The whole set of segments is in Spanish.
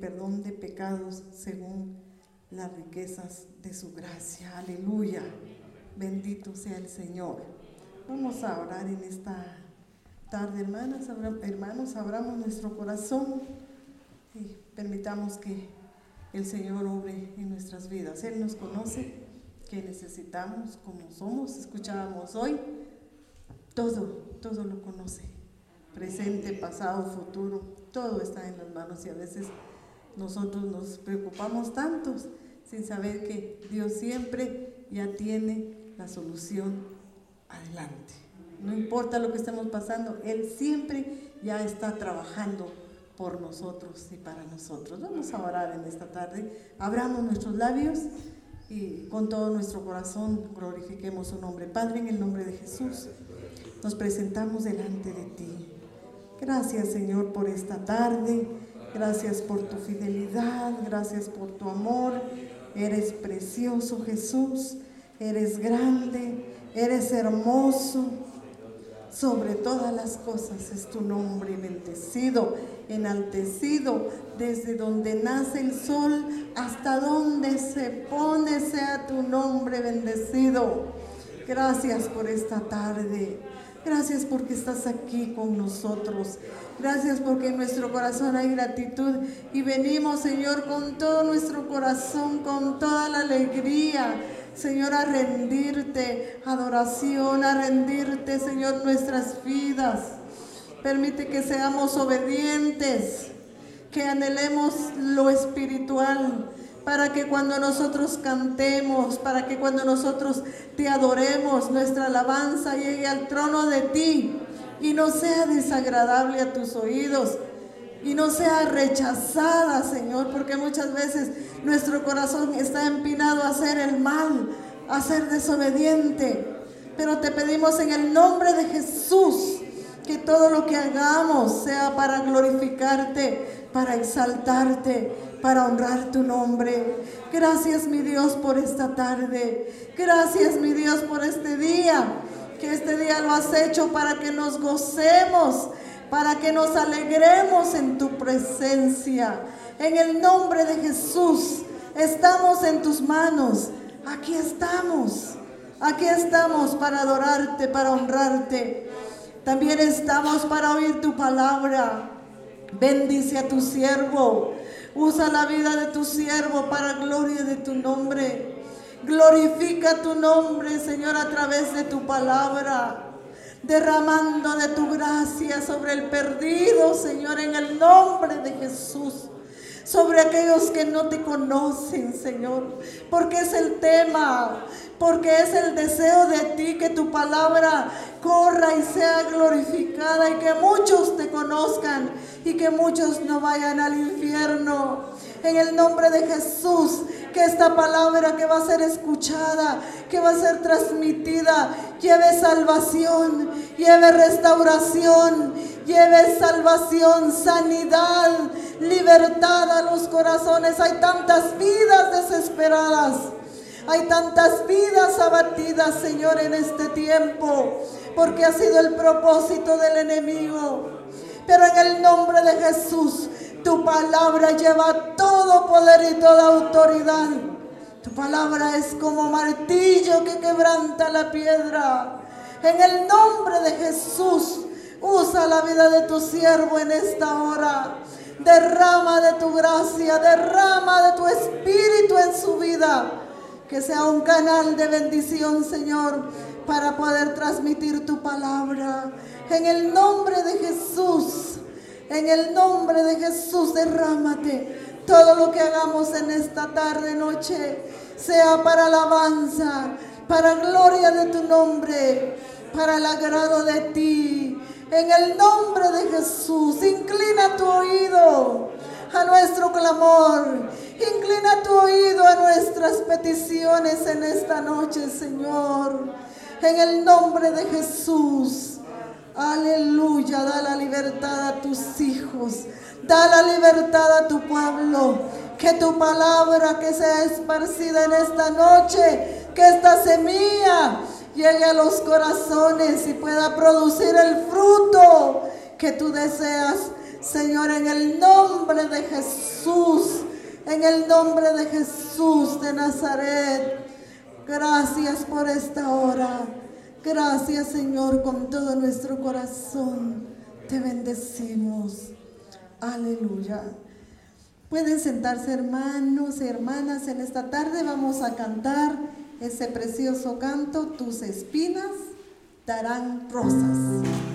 perdón de pecados según las riquezas de su gracia. Aleluya. Bendito sea el Señor. Vamos a orar en esta tarde, hermanas, hermanos, abramos nuestro corazón y permitamos que el Señor obre en nuestras vidas. Él nos conoce, que necesitamos, como somos, escuchábamos hoy, todo, todo lo conoce. Presente, pasado, futuro, todo está en las manos y a veces nosotros nos preocupamos tantos sin saber que Dios siempre ya tiene la solución adelante. No importa lo que estemos pasando, Él siempre ya está trabajando por nosotros y para nosotros. Vamos a orar en esta tarde. Abramos nuestros labios y con todo nuestro corazón glorifiquemos su nombre. Padre, en el nombre de Jesús, nos presentamos delante de ti. Gracias, Señor, por esta tarde. Gracias por tu fidelidad, gracias por tu amor. Eres precioso Jesús, eres grande, eres hermoso. Sobre todas las cosas es tu nombre bendecido, enaltecido, desde donde nace el sol hasta donde se pone sea tu nombre bendecido. Gracias por esta tarde. Gracias porque estás aquí con nosotros. Gracias porque en nuestro corazón hay gratitud y venimos, Señor, con todo nuestro corazón, con toda la alegría. Señor, a rendirte, adoración, a rendirte, Señor, nuestras vidas. Permite que seamos obedientes, que anhelemos lo espiritual, para que cuando nosotros cantemos, para que cuando nosotros te adoremos, nuestra alabanza llegue al trono de ti y no sea desagradable a tus oídos y no sea rechazada, Señor, porque muchas veces nuestro corazón está empinado a hacer el mal, a ser desobediente. Pero te pedimos en el nombre de Jesús que todo lo que hagamos sea para glorificarte, para exaltarte, para honrar tu nombre. Gracias mi Dios por esta tarde. Gracias mi Dios por este día que este día lo has hecho para que nos gocemos, para que nos alegremos en tu presencia. En el nombre de Jesús, estamos en tus manos. Aquí estamos. Aquí estamos para adorarte, para honrarte. También estamos para oír tu palabra. Bendice a tu siervo. Usa la vida de tu siervo para gloria de tu nombre. Glorifica tu nombre, Señor, a través de tu palabra. Derramando de tu gracia sobre el perdido, Señor, en el nombre de Jesús sobre aquellos que no te conocen, Señor. Porque es el tema, porque es el deseo de ti que tu palabra corra y sea glorificada y que muchos te conozcan y que muchos no vayan al infierno. En el nombre de Jesús, que esta palabra que va a ser escuchada, que va a ser transmitida, lleve salvación, lleve restauración, lleve salvación, sanidad, libertad a los corazones. Hay tantas vidas desesperadas. Hay tantas vidas abatidas, Señor, en este tiempo, porque ha sido el propósito del enemigo. Pero en el nombre de Jesús, tu palabra lleva todo poder y toda autoridad. Tu palabra es como martillo que quebranta la piedra. En el nombre de Jesús, usa la vida de tu siervo en esta hora. Derrama de tu gracia, derrama de tu espíritu en su vida. Que sea un canal de bendición, Señor, para poder transmitir tu palabra. En el nombre de Jesús. En el nombre de Jesús, derrámate. Todo lo que hagamos en esta tarde, noche, sea para alabanza, para gloria de tu nombre, para el agrado de ti. En el nombre de Jesús, inclina tu oído a nuestro clamor. Inclina tu oído a nuestras peticiones en esta noche, Señor. En el nombre de Jesús. Aleluya, da la libertad a tus hijos, da la libertad a tu pueblo. Que tu palabra que sea esparcida en esta noche, que esta semilla llegue a los corazones y pueda producir el fruto que tú deseas Señor, en el nombre de Jesús, en el nombre de Jesús de Nazaret. Gracias por esta hora. Gracias, Señor, con todo nuestro corazón. Te bendecimos. Aleluya. Pueden sentarse hermanos y hermanas. En esta tarde vamos a cantar ese precioso canto, Tus espinas darán rosas.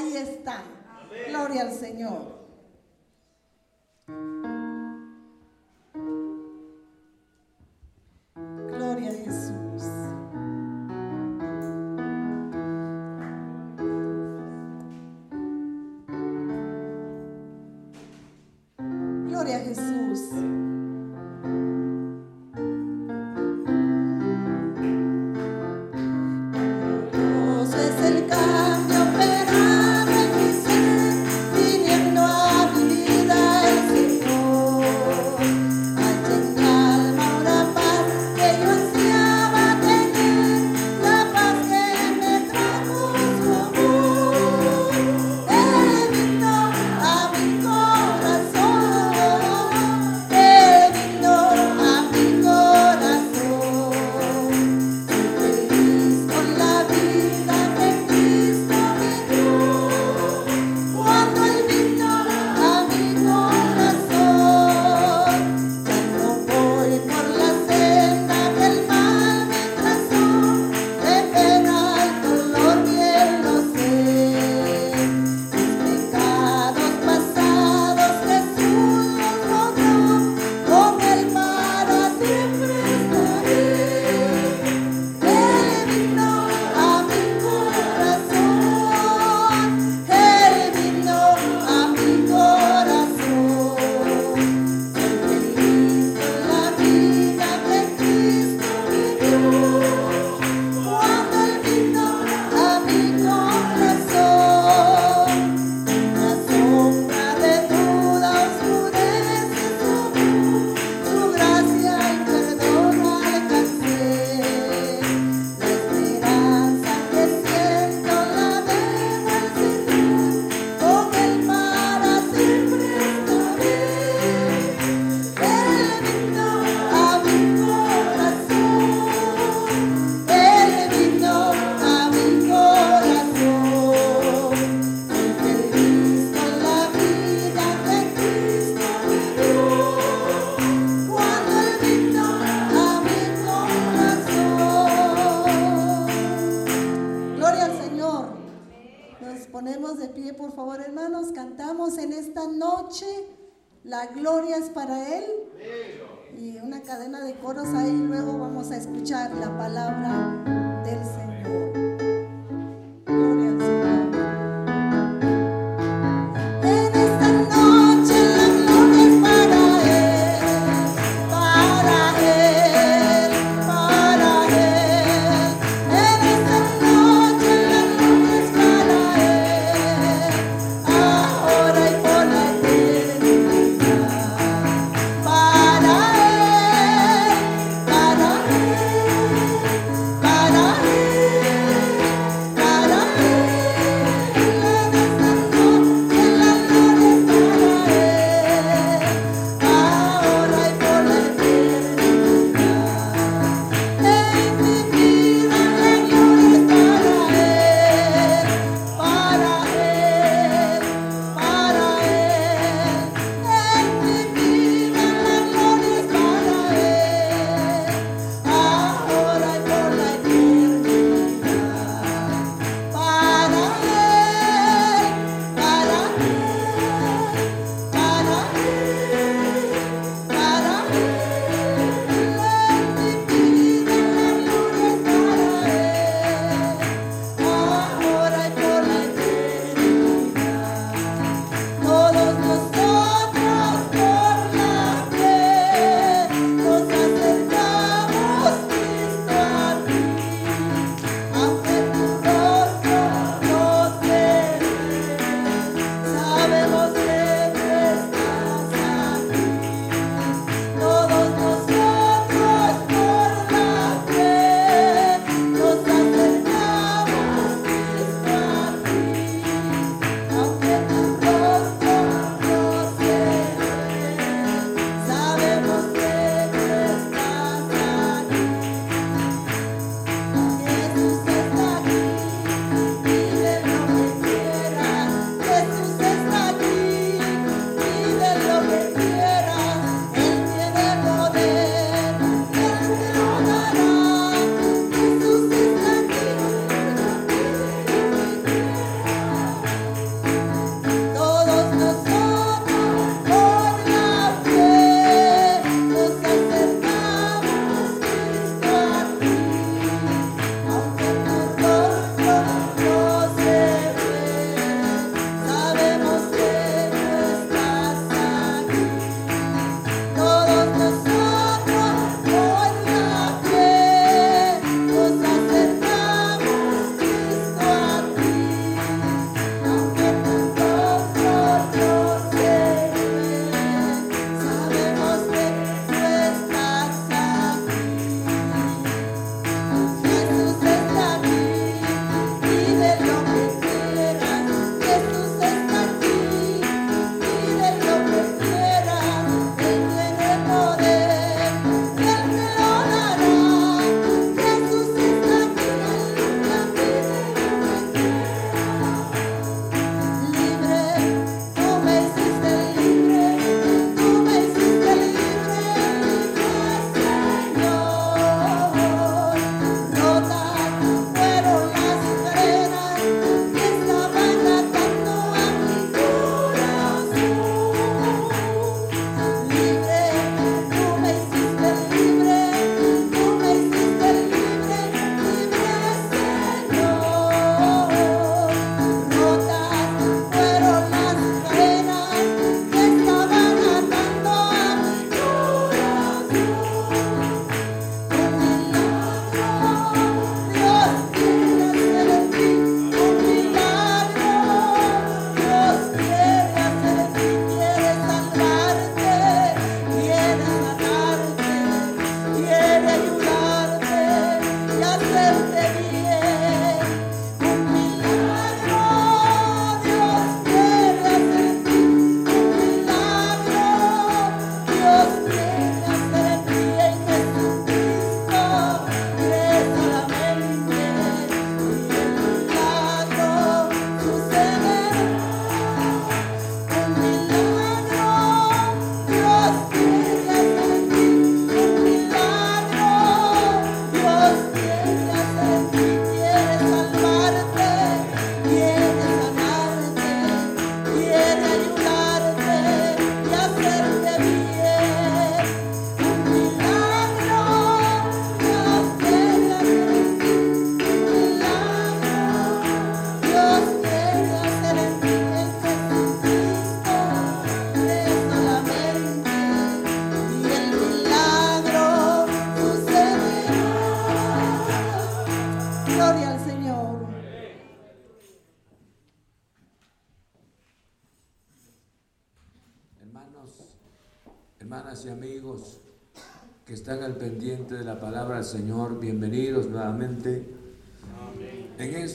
Ahí, nunca se fue, ahí está. Gloria al Señor. la palabra.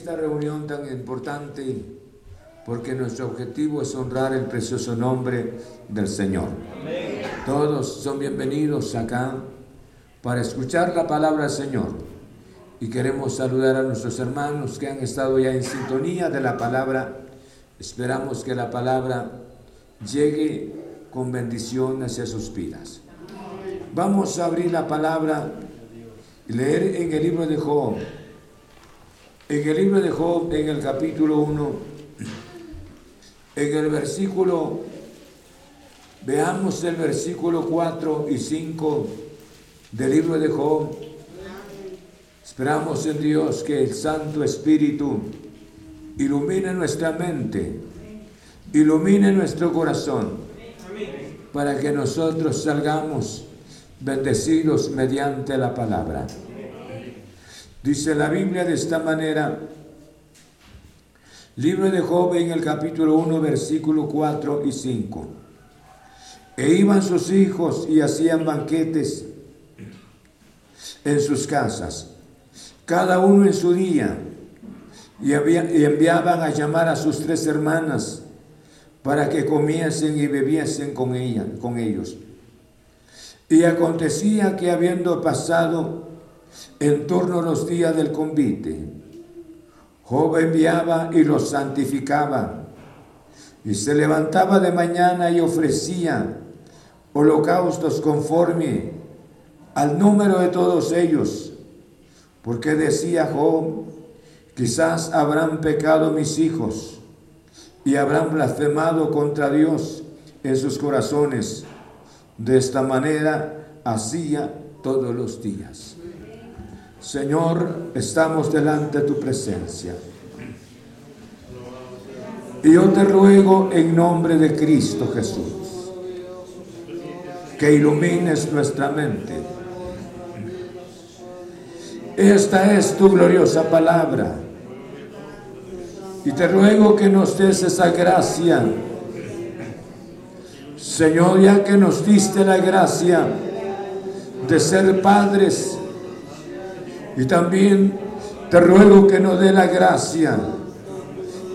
Esta reunión tan importante, porque nuestro objetivo es honrar el precioso nombre del Señor. Todos son bienvenidos acá para escuchar la palabra del Señor. Y queremos saludar a nuestros hermanos que han estado ya en sintonía de la palabra. Esperamos que la palabra llegue con bendición hacia sus vidas. Vamos a abrir la palabra y leer en el libro de Job. En el libro de Job, en el capítulo 1, en el versículo, veamos el versículo 4 y 5 del libro de Job. Esperamos en Dios que el Santo Espíritu ilumine nuestra mente, ilumine nuestro corazón para que nosotros salgamos bendecidos mediante la palabra. Dice la Biblia de esta manera, libro de Job en el capítulo 1, versículo 4 y 5. E iban sus hijos y hacían banquetes en sus casas, cada uno en su día, y, y enviaban a llamar a sus tres hermanas para que comiesen y bebiesen con, ella, con ellos. Y acontecía que habiendo pasado en torno a los días del convite, Job enviaba y los santificaba, y se levantaba de mañana y ofrecía holocaustos conforme al número de todos ellos, porque decía Job, quizás habrán pecado mis hijos y habrán blasfemado contra Dios en sus corazones. De esta manera hacía todos los días. Señor, estamos delante de tu presencia. Y yo te ruego en nombre de Cristo Jesús que ilumines nuestra mente. Esta es tu gloriosa palabra y te ruego que nos des esa gracia. Señor, ya que nos diste la gracia de ser padres, y también te ruego que nos dé la gracia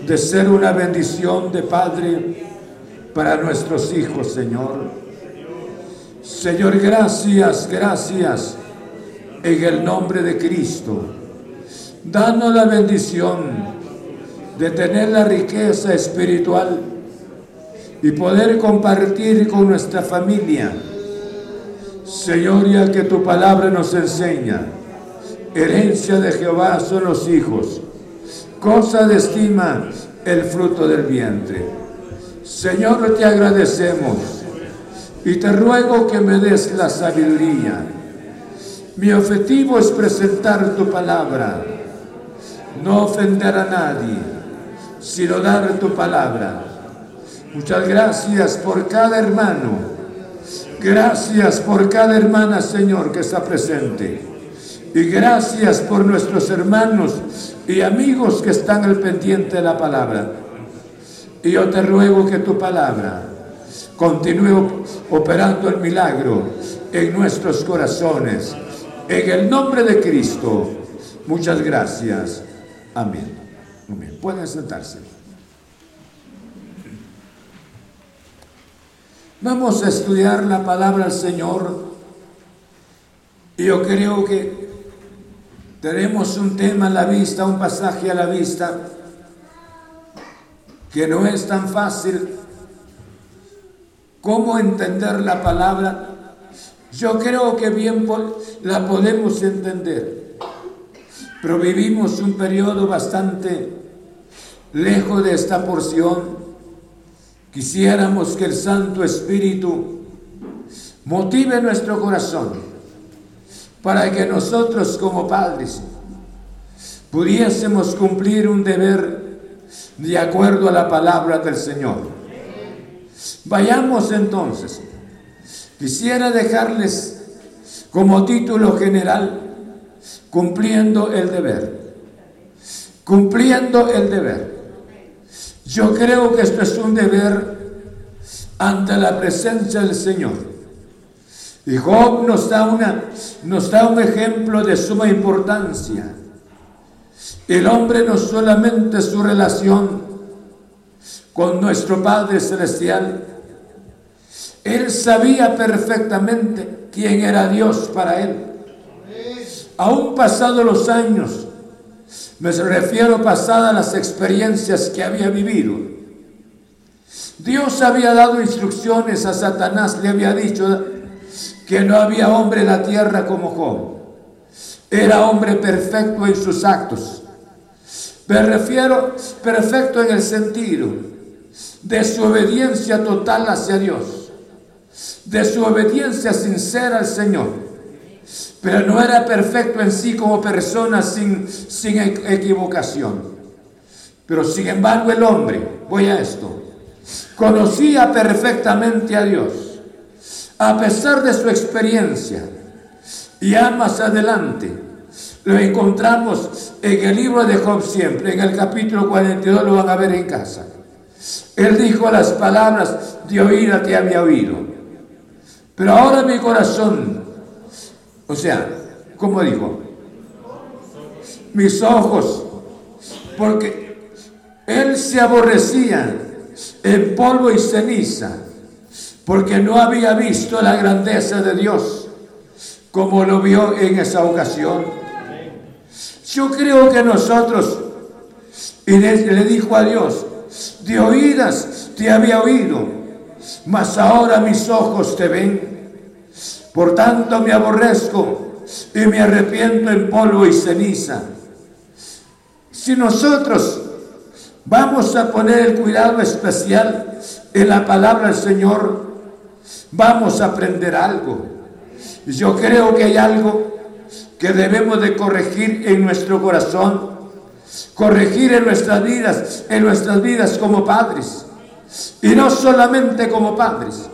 de ser una bendición de Padre para nuestros hijos, Señor. Señor, gracias, gracias en el nombre de Cristo. Danos la bendición de tener la riqueza espiritual y poder compartir con nuestra familia. Señor, ya que tu palabra nos enseña, herencia de Jehová son los hijos, cosa de estima el fruto del vientre. Señor, te agradecemos y te ruego que me des la sabiduría. Mi objetivo es presentar tu palabra, no ofender a nadie sino dar tu palabra. Muchas gracias por cada hermano. Gracias por cada hermana, Señor, que está presente. Y gracias por nuestros hermanos y amigos que están al pendiente de la palabra. Y yo te ruego que tu palabra continúe operando el milagro en nuestros corazones. En el nombre de Cristo. Muchas gracias. Amén. Pueden sentarse. Vamos a estudiar la palabra del Señor. Y yo creo que tenemos un tema a la vista, un pasaje a la vista, que no es tan fácil. Cómo entender la palabra. Yo creo que bien la podemos entender, pero vivimos un periodo bastante lejos de esta porción, quisiéramos que el Santo Espíritu motive nuestro corazón para que nosotros como padres pudiésemos cumplir un deber de acuerdo a la palabra del Señor. Vayamos entonces. Quisiera dejarles como título general, cumpliendo el deber. Cumpliendo el deber. Yo creo que esto es un deber ante la presencia del Señor. Y Job nos da, una, nos da un ejemplo de suma importancia. El hombre no solamente su relación con nuestro Padre Celestial, él sabía perfectamente quién era Dios para él. Aún pasados los años, me refiero pasadas las experiencias que había vivido. Dios había dado instrucciones a Satanás, le había dicho que no había hombre en la tierra como Job. Era hombre perfecto en sus actos. Me refiero perfecto en el sentido de su obediencia total hacia Dios, de su obediencia sincera al Señor. Pero no era perfecto en sí como persona sin, sin equivocación. Pero sin embargo el hombre, voy a esto, conocía perfectamente a Dios, a pesar de su experiencia. Ya más adelante lo encontramos en el libro de Job siempre, en el capítulo 42 lo van a ver en casa. Él dijo las palabras de oír te había oído. Pero ahora mi corazón, o sea, como dijo, mis ojos, porque él se aborrecía en polvo y ceniza, porque no había visto la grandeza de Dios como lo vio en esa ocasión. Yo creo que nosotros, y le dijo a Dios, de oídas te había oído, mas ahora mis ojos te ven. Por tanto me aborrezco y me arrepiento en polvo y ceniza. Si nosotros vamos a poner el cuidado especial en la palabra del Señor, vamos a aprender algo. Yo creo que hay algo que debemos de corregir en nuestro corazón corregir en nuestras vidas, en nuestras vidas como padres. Y no solamente como padres,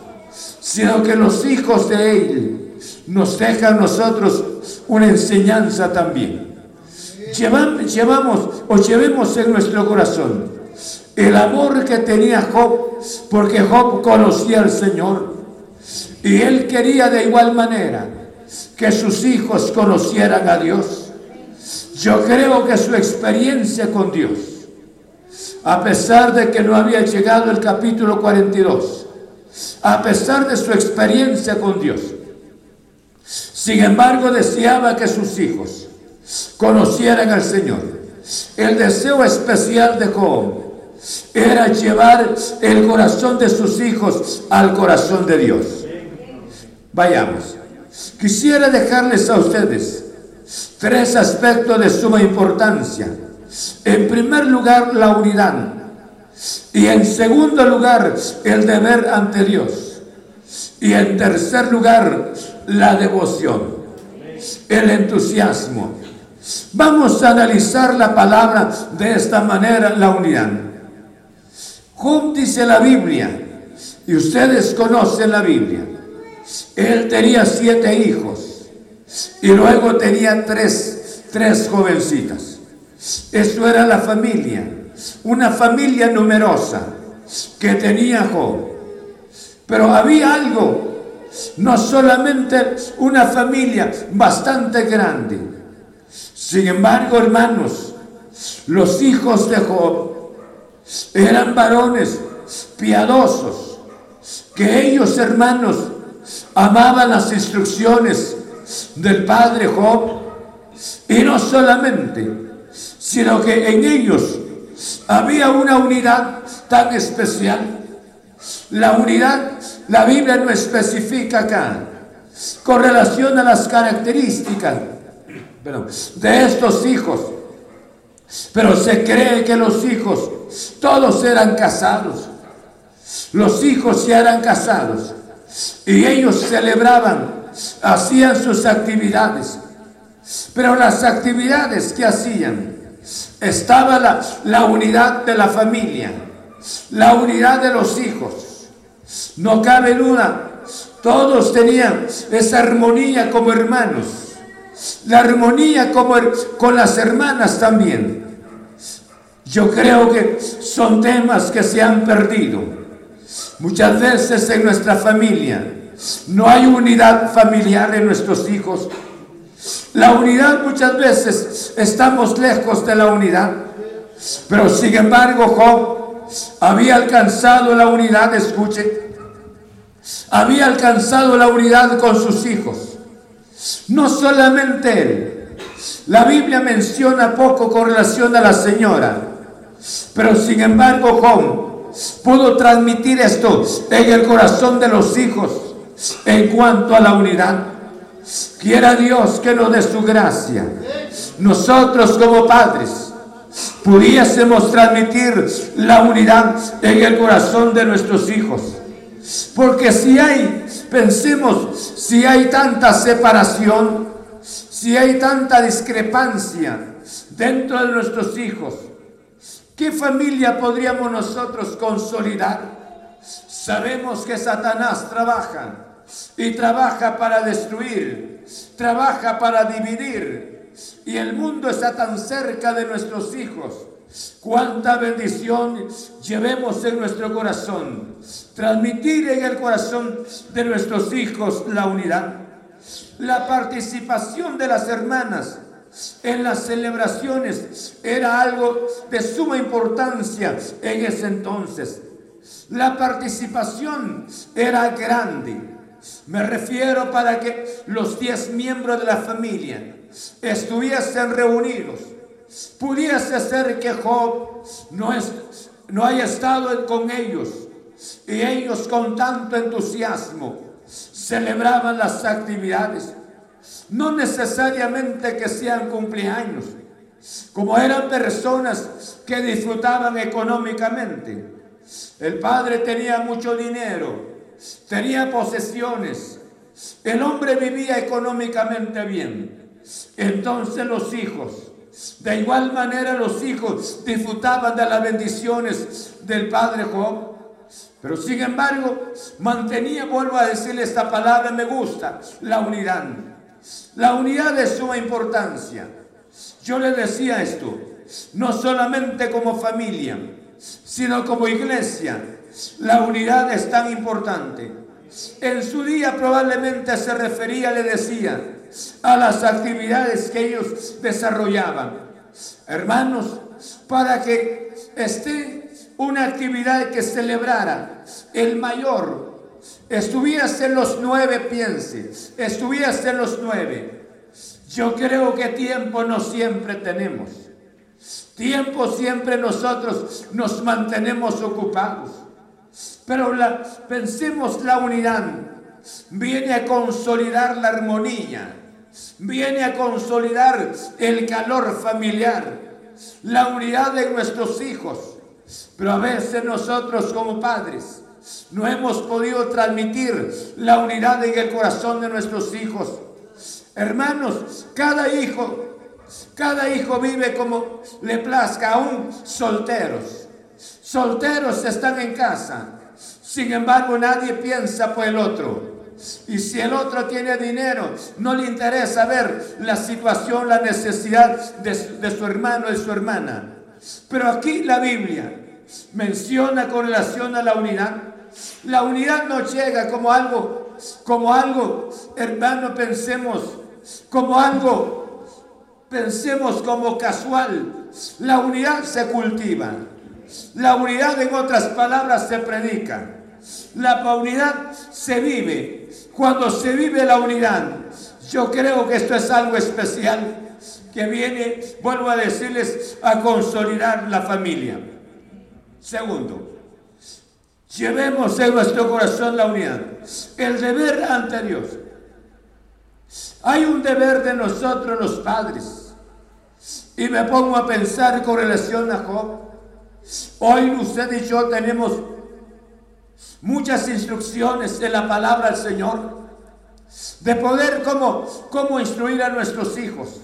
sino que los hijos de Él nos dejan nosotros una enseñanza también. Llevamos, llevamos o llevemos en nuestro corazón el amor que tenía Job, porque Job conocía al Señor. Y él quería de igual manera que sus hijos conocieran a Dios. Yo creo que su experiencia con Dios, a pesar de que no había llegado el capítulo 42, a pesar de su experiencia con Dios, sin embargo deseaba que sus hijos conocieran al Señor. El deseo especial de Job era llevar el corazón de sus hijos al corazón de Dios. Vayamos. Quisiera dejarles a ustedes Tres aspectos de suma importancia. En primer lugar, la unidad. Y en segundo lugar, el deber ante Dios. Y en tercer lugar, la devoción, el entusiasmo. Vamos a analizar la palabra de esta manera, la unidad. Job la Biblia, y ustedes conocen la Biblia. Él tenía siete hijos y luego tenía tres, tres jovencitas. Eso era la familia, una familia numerosa que tenía Job. Pero había algo, no solamente una familia bastante grande. Sin embargo, hermanos, los hijos de Job eran varones piadosos, que ellos, hermanos, amaban las instrucciones del padre Job. Y no solamente, sino que en ellos había una unidad tan especial. La unidad, la Biblia no especifica acá, con relación a las características de estos hijos. Pero se cree que los hijos, todos eran casados. Los hijos se eran casados. Y ellos celebraban hacían sus actividades. Pero las actividades que hacían, estaba la, la unidad de la familia, la unidad de los hijos. No cabe duda, todos tenían esa armonía como hermanos, la armonía como con las hermanas también. Yo creo que son temas que se han perdido. Muchas veces en nuestra familia No hay unidad familiar en nuestros hijos. La unidad muchas veces estamos lejos de la unidad. Pero sin embargo Job había alcanzado la unidad, escuche, había alcanzado la unidad con sus hijos. No solamente él. La Biblia menciona poco con relación a la señora. Pero sin embargo Job pudo transmitir esto en el corazón de los hijos en cuanto a la unidad. Quiera Dios que nos dé su gracia. Nosotros como padres pudiésemos transmitir la unidad en el corazón de nuestros hijos. Porque si hay, pensemos, si hay tanta separación, si hay tanta discrepancia dentro de nuestros hijos, ¿qué familia podríamos nosotros consolidar? Sabemos que Satanás trabaja y trabaja para destruir, trabaja para dividir. Y el mundo está tan cerca de nuestros hijos. Cuánta bendición llevemos en nuestro corazón. Transmitir en el corazón de nuestros hijos la unidad. La participación de las hermanas en las celebraciones era algo de suma importancia en ese entonces. La participación era grande. Me refiero para que los diez miembros de la familia estuviesen reunidos. Pudiese ser que Job no, es, no haya estado con ellos y ellos con tanto entusiasmo celebraban las actividades. No necesariamente que sean cumpleaños, como eran personas que disfrutaban económicamente. El padre tenía mucho dinero, tenía posesiones, el hombre vivía económicamente bien. Entonces los hijos, de igual manera los hijos disfrutaban de las bendiciones del padre Job. Pero sin embargo, mantenía, vuelvo a decirle esta palabra, me gusta, la unidad. La unidad es suma importancia. Yo le decía esto, no solamente como familia, sino como iglesia la unidad es tan importante. En su día probablemente se refería, le decía, a las actividades que ellos desarrollaban. Hermanos, para que esté una actividad que celebrara el mayor, estuviese en los nueve, piense, estuviese en los nueve. Yo creo que tiempo no siempre tenemos. Tiempo siempre nosotros nos mantenemos ocupados. Pero la, pensemos la unidad. Viene a consolidar la armonía. Viene a consolidar el calor familiar. La unidad de nuestros hijos. Pero a veces nosotros como padres no hemos podido transmitir la unidad en el corazón de nuestros hijos. Hermanos, cada hijo, cada hijo vive como le plazca, aún solteros. Solteros están en casa sin embargo, nadie piensa por el otro. Y si el otro tiene dinero, no le interesa ver la situación, la necesidad de, su hermano y su hermana. Pero aquí la Biblia menciona con relación a la unidad. La unidad no llega como algo, como algo, hermano, pensemos, como algo, pensemos como casual. La unidad se cultiva. La unidad, en otras palabras, se predica. La unidad se vive. Cuando se vive la unidad, yo creo que esto es algo especial que viene, vuelvo a decirles, a consolidar la familia. Segundo, llevemos en nuestro corazón la unidad. El deber ante Dios. Hay un deber de nosotros los padres. Y me pongo a pensar con relación a Job. Hoy usted y yo tenemos muchas instrucciones en la palabra del Señor, de poder como, cómo instruir a nuestros hijos.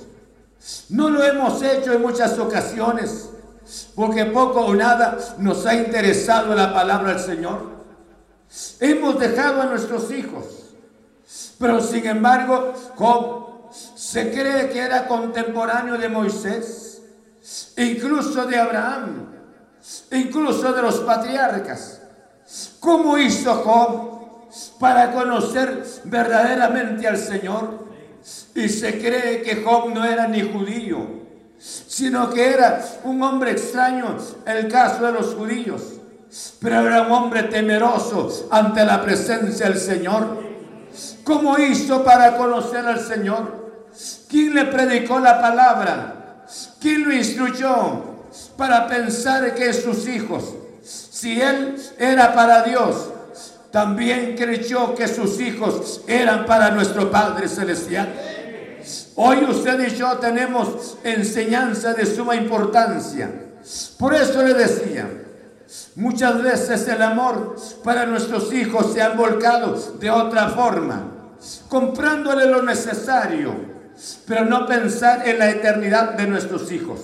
No lo hemos hecho en muchas ocasiones, porque poco o nada nos ha interesado la palabra del Señor. Hemos dejado a nuestros hijos, pero sin embargo, Job se cree que era contemporáneo de Moisés, incluso de Abraham, incluso de los patriarcas. ¿Cómo hizo Job para conocer verdaderamente al Señor. Y se cree que Job no era ni judío, sino que era un hombre extraño, el caso de los judíos. Pero era un hombre temeroso ante la presencia del Señor. ¿Cómo hizo para conocer al Señor? ¿Quién le predicó la palabra? ¿Quién lo instruyó para pensar que sus hijos, si él era para Dios, también creyó que sus hijos eran para nuestro Padre Celestial. Hoy usted y yo tenemos enseñanza de suma importancia. Por eso le decía, muchas veces el amor para nuestros hijos se ha volcado de otra forma, comprándole lo necesario, pero no pensar en la eternidad de nuestros hijos.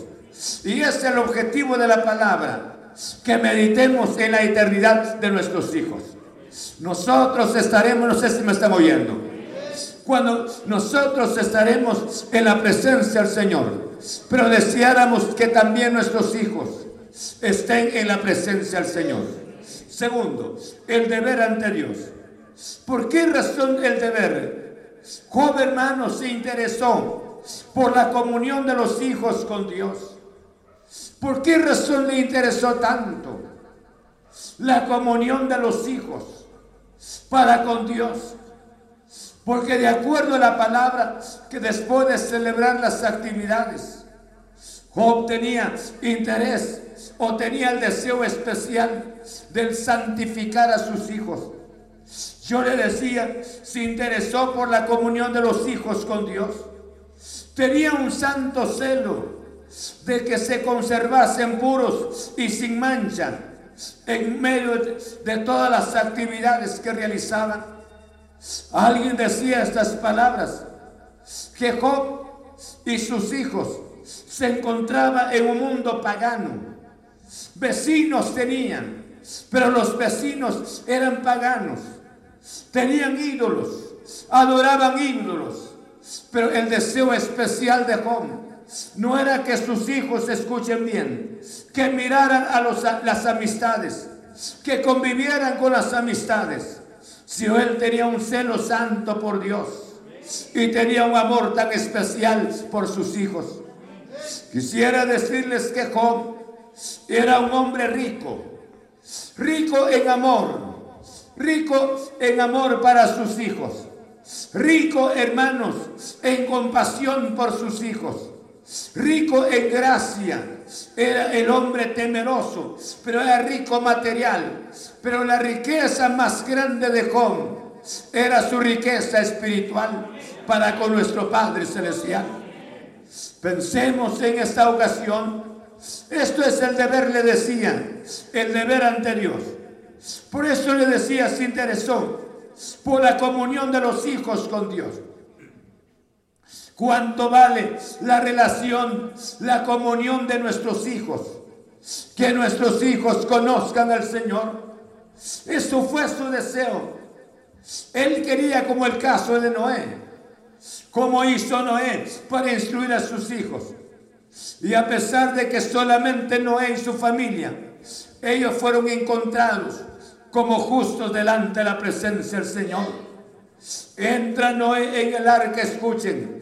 Y es el objetivo de la palabra, que meditemos en la eternidad de nuestros hijos. Nosotros estaremos, no sé si me están oyendo, cuando nosotros estaremos en la presencia del Señor, pero deseáramos que también nuestros hijos estén en la presencia del Señor. Segundo, el deber ante Dios. ¿Por qué razón el deber? Joven hermano se interesó por la comunión de los hijos con Dios. ¿Por qué razón le interesó tanto la comunión de los hijos? para con Dios. Porque de acuerdo a la palabra, que después de celebrar las actividades, Job tenía interés o tenía el deseo especial de santificar a sus hijos. Yo le decía, se interesó por la comunión de los hijos con Dios. Tenía un santo celo de que se conservasen puros y sin mancha en medio de, todas las actividades que realizaban. Alguien decía estas palabras, que Job y sus hijos se encontraban en un mundo pagano. Vecinos tenían, pero los vecinos eran paganos. Tenían ídolos, adoraban ídolos. Pero el deseo especial de Job no era que sus hijos escuchen bien, que miraran a las amistades, que convivieran con las amistades. Si él tenía un celo santo por Dios y tenía un amor tan especial por sus hijos. Quisiera decirles que Job era un hombre rico, rico en amor, rico en amor para sus hijos, rico hermanos en compasión por sus hijos rico en gracia. Era el hombre temeroso, pero era rico material. Pero la riqueza más grande de Job era su riqueza espiritual para con nuestro Padre Celestial. Pensemos en esta ocasión. Esto es el deber, le decía, el deber ante Dios. Por eso le decía, se interesó por la comunión de los hijos con Dios. ¿Cuánto vale la relación, la comunión de nuestros hijos? Que nuestros hijos conozcan al Señor. Eso fue su deseo. Él quería como el caso de Noé. Como hizo Noé para instruir a sus hijos. Y a pesar de que solamente Noé y su familia, ellos fueron encontrados como justos delante de la presencia del Señor. Entra Noé en el arca, escuchen.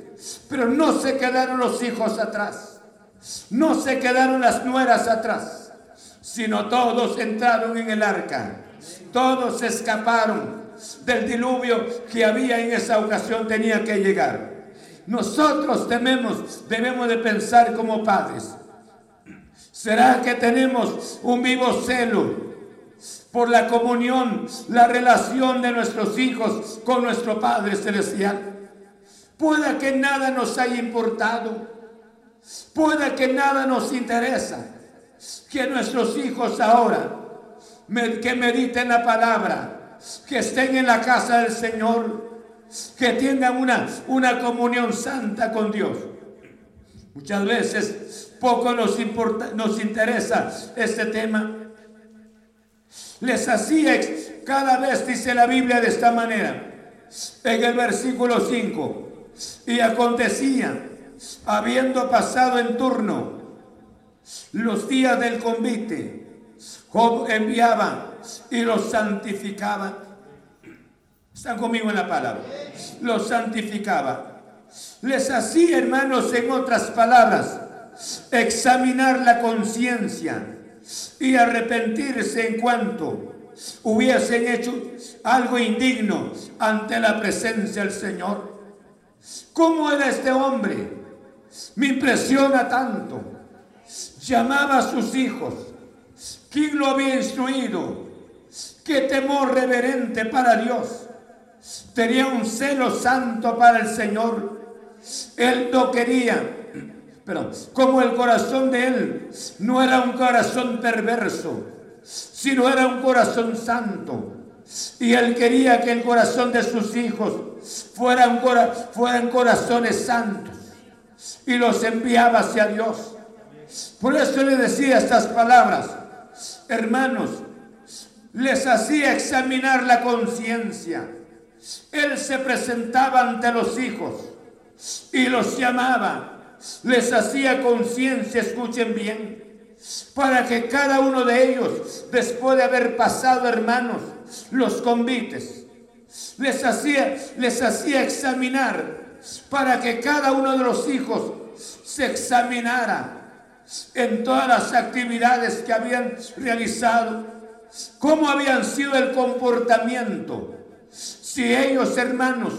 Pero no se quedaron los hijos atrás. No se quedaron las nueras atrás. Sino todos entraron en el arca. Todos escaparon del diluvio que había en esa ocasión tenía que llegar. Nosotros debemos, debemos de pensar como padres. ¿Será que tenemos un vivo celo por la comunión, la relación de nuestros hijos con nuestro Padre Celestial? Pueda que nada nos haya importado. Pueda que nada nos interesa. Que nuestros hijos ahora que mediten la palabra, que estén en la casa del Señor, que tengan una, una comunión santa con Dios. Muchas veces poco nos, importa, nos interesa este tema. Les hacía cada vez, dice la Biblia de esta manera, en el versículo 5. Y acontecía, habiendo pasado en turno los días del convite, Job enviaba y los santificaba. Están conmigo en la palabra. Los santificaba. Les hacía, hermanos, en otras palabras, examinar la conciencia y arrepentirse en cuanto hubiesen hecho algo indigno ante la presencia del Señor. ¿Cómo era este hombre? Me impresiona tanto. Llamaba a sus hijos. ¿Quién lo había instruido? Qué temor reverente para Dios. Tenía un celo santo para el Señor. Él no quería, pero como el corazón de él no era un corazón perverso, sino era un corazón santo. Y él quería que el corazón de sus hijos fueran, fueran corazones santos. Y los enviaba hacia Dios. Por eso le decía estas palabras, hermanos, les hacía examinar la conciencia. Él se presentaba ante los hijos y los llamaba, les hacía conciencia, escuchen bien, para que cada uno de ellos, después de haber pasado, hermanos, los convites, les hacía, les hacía examinar, para que cada uno de los hijos se examinara en todas las actividades que habían realizado, cómo habían sido el comportamiento. Si ellos, hermanos,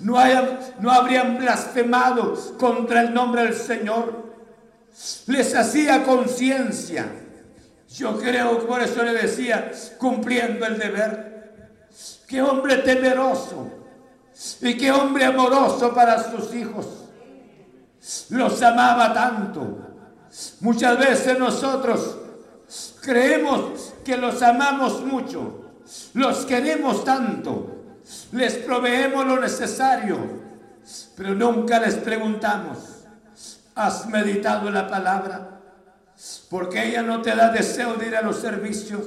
no, hayan, no habrían blasfemado contra el nombre del Señor, les hacía conciencia. Yo creo que por eso le decía, cumpliendo el deber. Qué hombre temeroso y qué hombre amoroso para sus hijos. Los amaba tanto. Muchas veces nosotros creemos que los amamos mucho, los queremos tanto, les proveemos lo necesario, pero nunca les preguntamos has meditado la palabra, porque ella no te da deseo de ir a los servicios,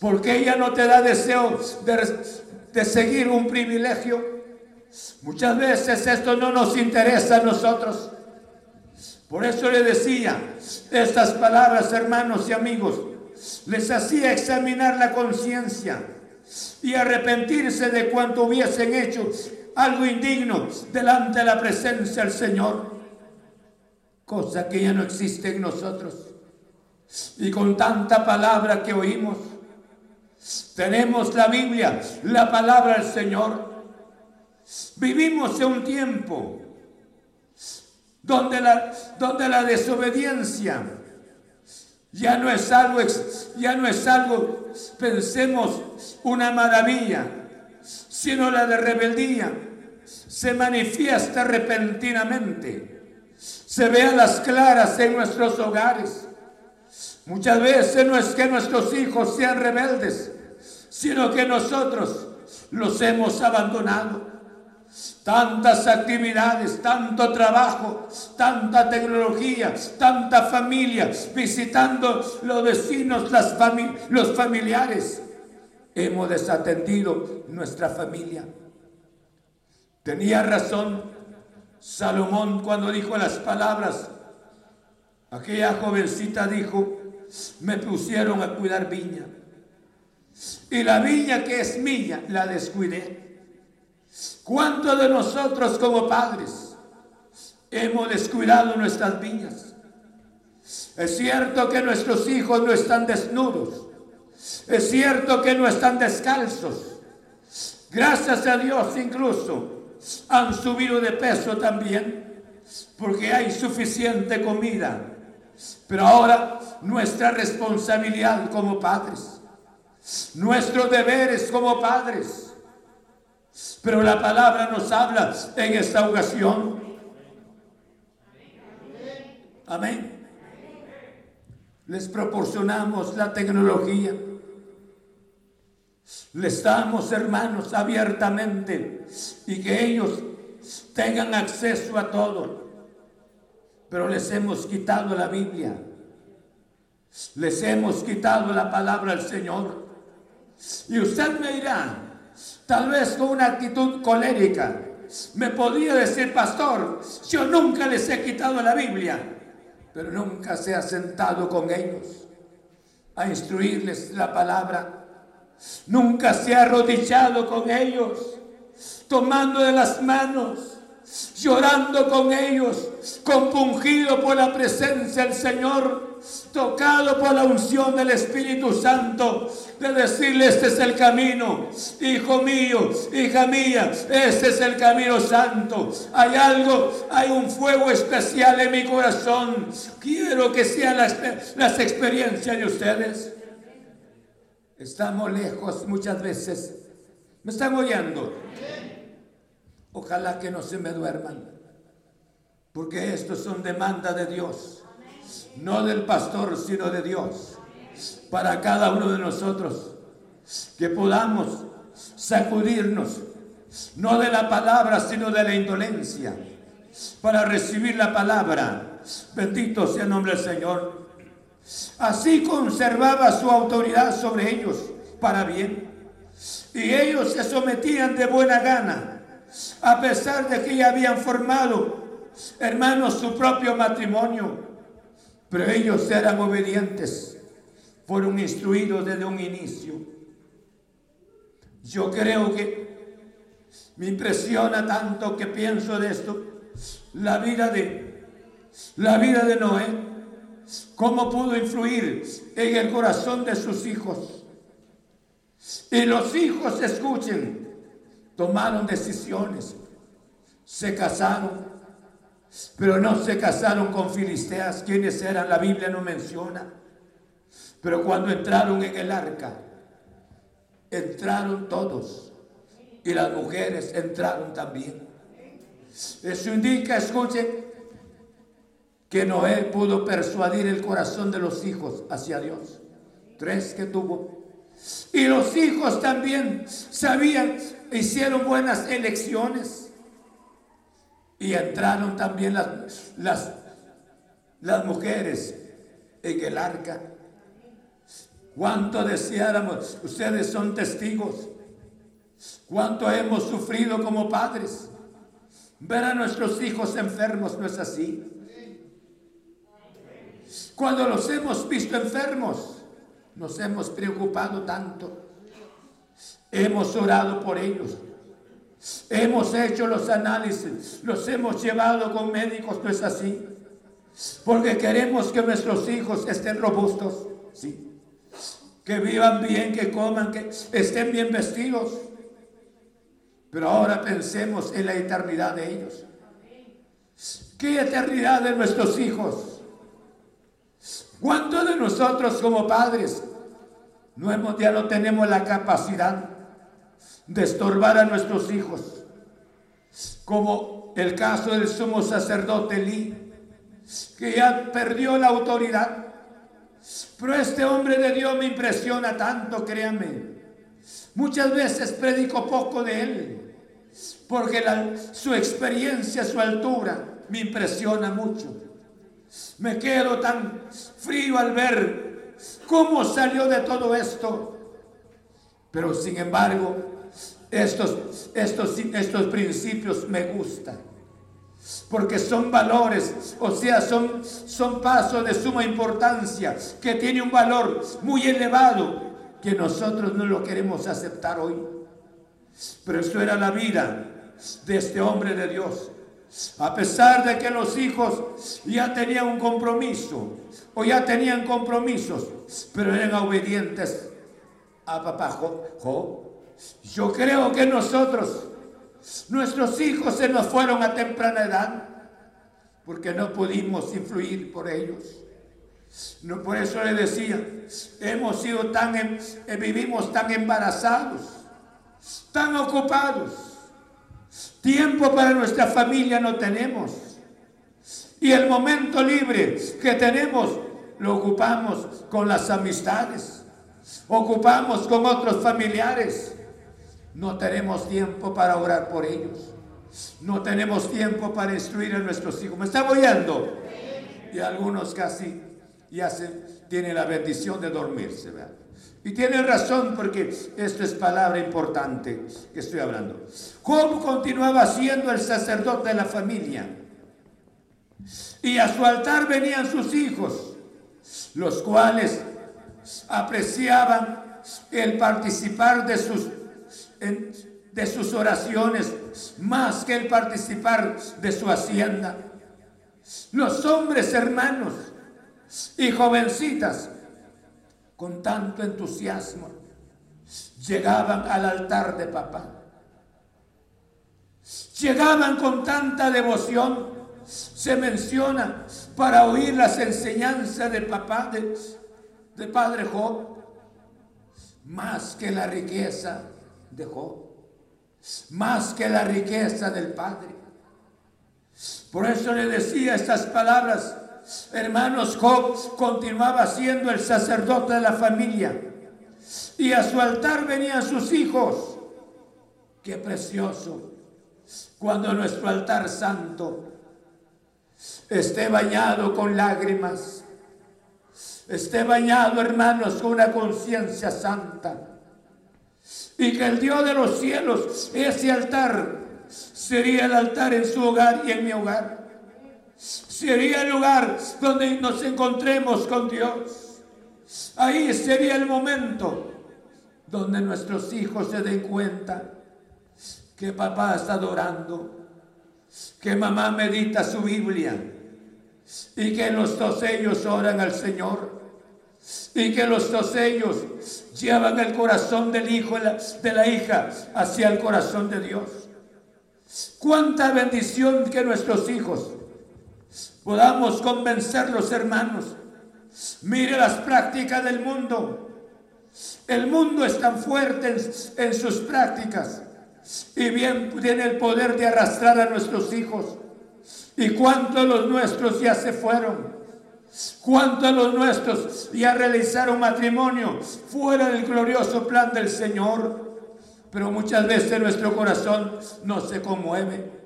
porque ella no te da deseo de, seguir un privilegio. Muchas veces esto no nos interesa a nosotros. Por eso le decía estas palabras, hermanos y amigos, les hacía examinar la conciencia y arrepentirse de cuanto hubiesen hecho algo indigno delante de la presencia del Señor cosa que ya no existe en nosotros. Y con tanta palabra que oímos, tenemos la Biblia, la palabra del Señor. Vivimos en un tiempo donde la, donde la desobediencia ya no es algo, ya no es algo, pensemos, una maravilla, sino la de rebeldía se manifiesta repentinamente se ve a las claras en nuestros hogares. Muchas veces no es que nuestros hijos sean rebeldes, sino que nosotros los hemos abandonado. Tantas actividades, tanto trabajo, tanta tecnología, tanta familia, visitando los vecinos, las los familiares. Hemos desatendido nuestra familia. Tenía razón Salomón cuando dijo las palabras, aquella jovencita dijo, me pusieron a cuidar viña. Y la viña que es mía, la descuidé. ¿Cuántos de nosotros como padres hemos descuidado nuestras viñas? Es cierto que nuestros hijos no están desnudos. Es cierto que no están descalzos. Gracias a Dios incluso han subido de peso también porque hay suficiente comida. Pero ahora nuestra responsabilidad como padres, nuestros deberes como padres. Pero la palabra nos habla en esta ocasión. Amén. Les proporcionamos la tecnología les damos, hermanos, abiertamente y que ellos tengan acceso a todo. Pero les hemos quitado la Biblia. Les hemos quitado la palabra del Señor. Y usted me dirá, tal vez con una actitud colérica, me podría decir, pastor, yo nunca les he quitado la Biblia, pero nunca se ha sentado con ellos a instruirles la palabra Nunca se ha arrodillado con ellos, tomando de las manos llorando con ellos, compungido por la presencia del Señor, tocado por la unción del Espíritu Santo, de decirle, este es el camino, hijo mío, hija mía, este es el camino santo. Hay algo, hay un fuego especial en mi corazón. Quiero que sean las, las experiencias de ustedes. Estamos lejos muchas veces. ¿Me están oyendo? Ojalá que no se me duerman, porque esto son demanda de Dios, no del pastor, sino de Dios, para cada uno de nosotros, que podamos sacudirnos, no de la palabra, sino de la indolencia, para recibir la palabra. Bendito sea el nombre del Señor. Así conservaba su autoridad sobre ellos para bien. Y ellos se sometían de buena gana a pesar de que ya habían formado, hermanos, su propio matrimonio, pero ellos eran obedientes, fueron instruidos desde un inicio. Yo creo que me impresiona tanto que pienso de esto, la vida de la vida de Noé, cómo pudo influir en el corazón de sus hijos. Y los hijos escuchen, tomaron decisiones, se casaron, pero no se casaron con filisteas, quienes eran, la Biblia no menciona. Pero cuando entraron en el arca, entraron todos y las mujeres entraron también. Eso indica, escuchen, que Noé pudo persuadir el corazón de los hijos hacia Dios. Tres que tuvo. Y los hijos también sabían hicieron buenas elecciones y entraron también las, las, las mujeres en el arca. Cuánto deseáramos, ustedes son testigos, cuánto hemos sufrido como padres. Ver a nuestros hijos enfermos no es así. Cuando los hemos visto enfermos, nos hemos preocupado tanto. Hemos orado por ellos. Hemos hecho los análisis, los hemos llevado con médicos, ¿no es así? Porque queremos que nuestros hijos estén robustos, sí. Que vivan bien, que coman, que estén bien vestidos. Pero ahora pensemos en la eternidad de ellos. ¿Qué eternidad de nuestros hijos? ¿Cuántos de nosotros como padres no hemos, ya no tenemos la capacidad de estorbar a nuestros hijos, como el caso del sumo sacerdote Lee, que ya perdió la autoridad. Pero este hombre de Dios me impresiona tanto, créanme. Muchas veces predico poco de él, porque su experiencia, su altura, me impresiona mucho. Me quedo tan frío al ver cómo salió de todo esto. Pero sin embargo, estos, estos, estos principios me gustan. Porque son valores, o sea, son, son pasos de suma importancia, que tiene un valor muy elevado, que nosotros no lo queremos aceptar hoy. Pero eso era la vida de este hombre de Dios. A pesar de que los hijos ya tenían un compromiso, o ya tenían compromisos, pero eran obedientes a papá Job. Yo creo que nosotros, nuestros hijos se nos fueron a temprana edad porque no pudimos influir por ellos. No, por eso le decía, hemos sido tan, em, eh, vivimos tan embarazados, tan ocupados. Tiempo para nuestra familia no tenemos. Y el momento libre que tenemos lo ocupamos con las amistades, ocupamos con otros familiares, no tenemos tiempo para orar por ellos. No tenemos tiempo para instruir a nuestros hijos. ¿Me está oyendo? Y algunos casi ya se, tienen la bendición de dormirse. Y tienen razón porque esto es palabra importante que estoy hablando. Job continuaba siendo el sacerdote de la familia. Y a su altar venían sus hijos, los cuales apreciaban el participar de sus, de sus oraciones más que el participar de su hacienda. Los hombres hermanos y jovencitas con tanto entusiasmo llegaban al altar de papá. Llegaban con tanta devoción, se menciona, para oír las enseñanzas de papá, de, padre Job, más que la riqueza de Job, más que la riqueza del padre. Por eso le decía estas palabras, hermanos, Job continuaba siendo el sacerdote de la familia y a su altar venían sus hijos. Qué precioso cuando nuestro altar santo esté bañado con lágrimas, esté bañado, hermanos, con una conciencia santa. Y que el Dios de los cielos, ese altar, sería el altar en su hogar y en mi hogar. Sería el lugar donde nos encontremos con Dios. Ahí sería el momento donde nuestros hijos se den cuenta que papá está adorando, que mamá medita su Biblia y que los dos ellos oran al Señor y que los dos ellos llevan el corazón del hijo de la hija hacia el corazón de Dios. Cuánta bendición que nuestros hijos podamos convencer los hermanos. Mire las prácticas del mundo. El mundo es tan fuerte en, en sus prácticas y bien tiene el poder de arrastrar a nuestros hijos. ¿Y cuántos los nuestros ya se fueron? ¿Cuántos los nuestros ya realizaron matrimonio fuera del glorioso plan del Señor? Pero muchas veces nuestro corazón no se conmueve.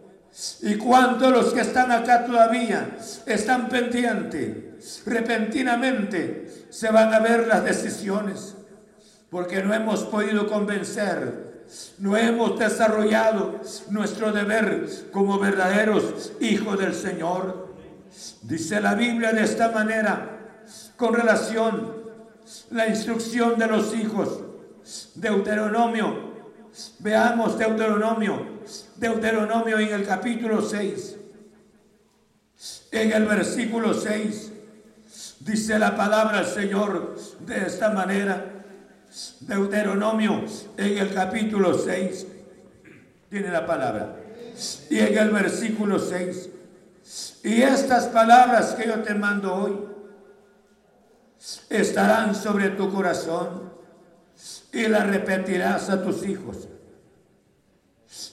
¿Y cuántos los que están acá todavía están pendientes? Repentinamente se van a ver las decisiones porque no hemos podido convencer no hemos desarrollado nuestro deber como verdaderos hijos del Señor. Dice la Biblia de esta manera con relación la instrucción de los hijos. Deuteronomio. Veamos Deuteronomio. Deuteronomio en el capítulo 6. En el versículo 6 dice la palabra Señor de esta manera. Deuteronomio en el capítulo 6 tiene la palabra. Y en el versículo 6. Y estas palabras que yo te mando hoy estarán sobre tu corazón y las repetirás a tus hijos.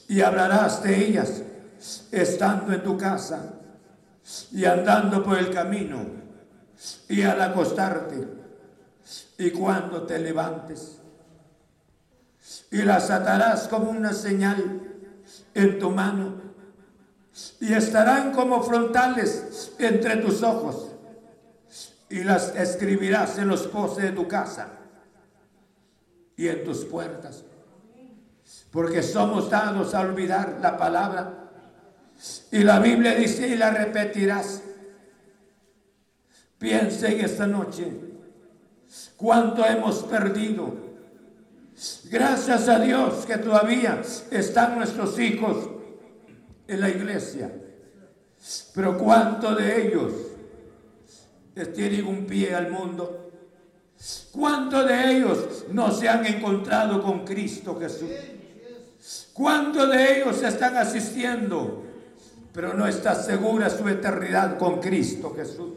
Y hablarás de ellas estando en tu casa y andando por el camino y al acostarte y cuando te levantes. Y las atarás como una señal en tu mano y estarán como frontales entre tus ojos y las escribirás en los postes de tu casa y en tus puertas. Porque somos dados a olvidar la palabra. Y la Biblia dice, y la repetirás. Piense en esta noche cuánto hemos perdido. Gracias a Dios que todavía están nuestros hijos en la iglesia. Pero cuánto de ellos tienen un pie al mundo. ¿Cuántos de ellos no se han encontrado con Cristo Jesús? ¿Cuántos de ellos están asistiendo, pero no está segura su eternidad con Cristo Jesús?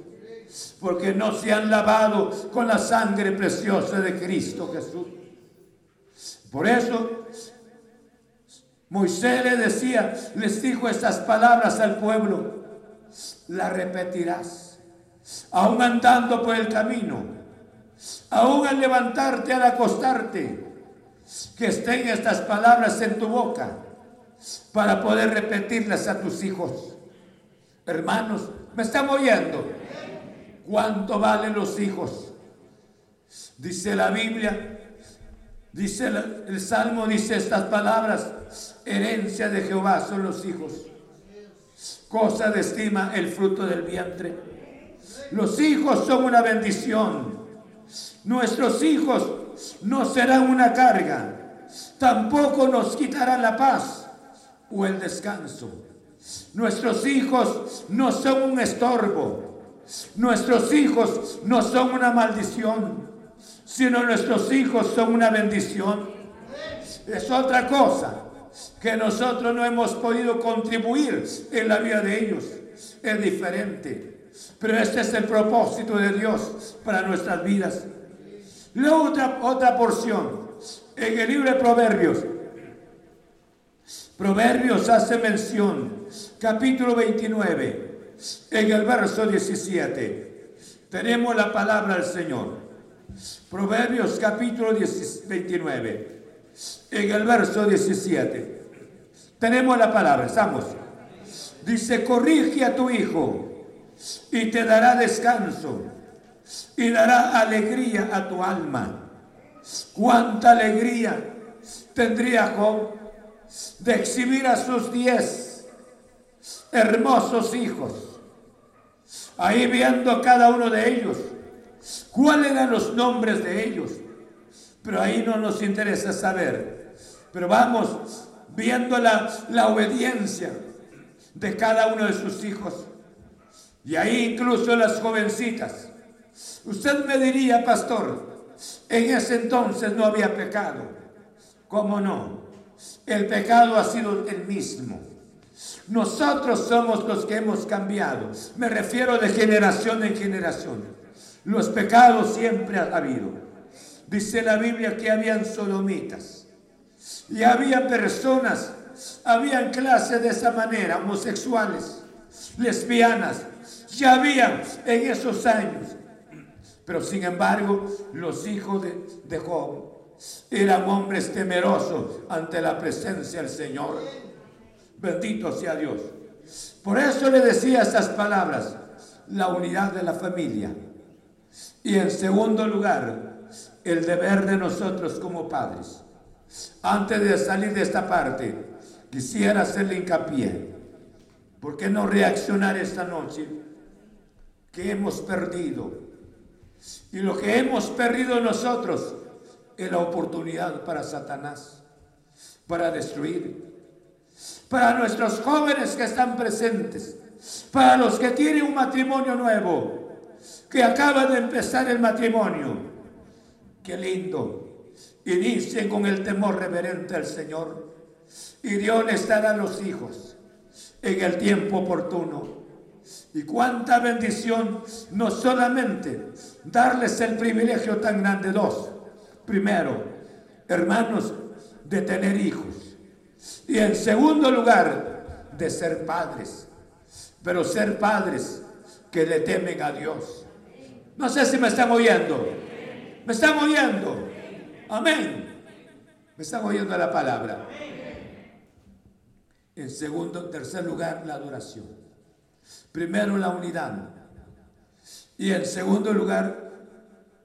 porque no se han lavado con la sangre preciosa de Cristo Jesús. Por eso Moisés le decía, les dijo estas palabras al pueblo, la repetirás, aún andando por el camino, aún al levantarte, al acostarte, que estén estas palabras en tu boca para poder repetirlas a tus hijos. Hermanos, ¿me están oyendo? ¿Cuánto valen los hijos? Dice la Biblia, dice el, Salmo, dice estas palabras, herencia de Jehová son los hijos. Cosa de estima el fruto del vientre. Los hijos son una bendición. Nuestros hijos hijos no serán una carga, tampoco nos quitarán la paz o el descanso. Nuestros hijos no son un estorbo, nuestros hijos no son una maldición, sino nuestros hijos son una bendición. Es otra cosa que nosotros no hemos podido contribuir en la vida de ellos. Es diferente. Pero este es el propósito de Dios para nuestras vidas. La otra, otra porción, en el libro de Proverbios, Proverbios hace mención, capítulo 29, en el verso 17. Tenemos la palabra del Señor. Proverbios capítulo 29, en el verso 17. Tenemos la palabra, estamos. Dice, corrige a tu hijo y te dará descanso y dará alegría a tu alma. Cuánta alegría tendría Job de exhibir a sus diez hermosos hijos, ahí viendo cada uno de ellos, cuáles eran los nombres de ellos. Pero ahí no nos interesa saber. Pero vamos viendo la, la obediencia de cada uno de sus hijos. Y ahí incluso las jovencitas Usted me diría, pastor, en ese entonces no había pecado. ¿Cómo no? El pecado ha sido el mismo. Nosotros somos los que hemos cambiado. Me refiero de generación en generación. Los pecados siempre ha habido. Dice la Biblia que habían sodomitas. Y había personas, habían clases de esa manera, homosexuales, lesbianas. Ya habían en esos años pero sin embargo, los hijos de, Job eran hombres temerosos ante la presencia del Señor. Bendito sea Dios. Por eso le decía estas palabras, la unidad de la familia. Y en segundo lugar, el deber de nosotros como padres. Antes de salir de esta parte, quisiera hacerle hincapié. ¿Por qué no reaccionar esta noche? Que hemos perdido y lo que hemos perdido nosotros es la oportunidad para Satanás, para destruir. Para nuestros jóvenes que están presentes, para los que tienen un matrimonio nuevo, que acaban de empezar el matrimonio. Qué lindo. Inicien con el temor reverente al Señor. Y Dios les dará los hijos en el tiempo oportuno. Y cuánta bendición, no solamente darles el privilegio tan grande, dos, primero, hermanos, de tener hijos. Y en segundo lugar, de ser padres. Pero ser padres que le temen a Dios. No sé si me están oyendo. ¿Me están oyendo? Amén. Me están oyendo la palabra. En segundo, tercer lugar, la adoración. Primero la unidad. Y en segundo lugar,